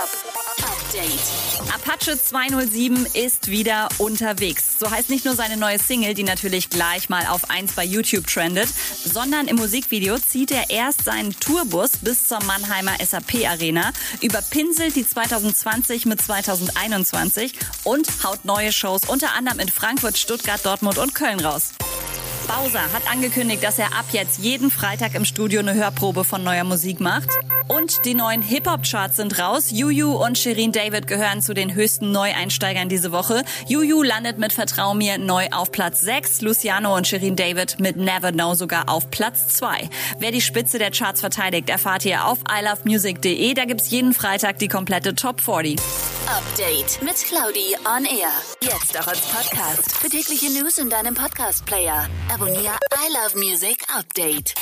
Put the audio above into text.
Update. Apache 207 ist wieder unterwegs. So heißt nicht nur seine neue Single, die natürlich gleich mal auf 1 bei YouTube trendet, sondern im Musikvideo zieht er erst seinen Tourbus bis zur Mannheimer SAP Arena, überpinselt die 2020 mit 2021 und haut neue Shows unter anderem in Frankfurt, Stuttgart, Dortmund und Köln raus. Bowser hat angekündigt, dass er ab jetzt jeden Freitag im Studio eine Hörprobe von neuer Musik macht. Und die neuen Hip-Hop-Charts sind raus. Juju und Shirin David gehören zu den höchsten Neueinsteigern diese Woche. Juju landet mit Vertrau mir neu auf Platz 6. Luciano und Shirin David mit Never Know sogar auf Platz 2. Wer die Spitze der Charts verteidigt, erfahrt ihr auf ilovemusic.de. Da gibt's jeden Freitag die komplette Top 40. Update mit Claudi on Air. Jetzt auch als Podcast. Für tägliche News in deinem Podcast-Player. Abonniere I Love Music Update.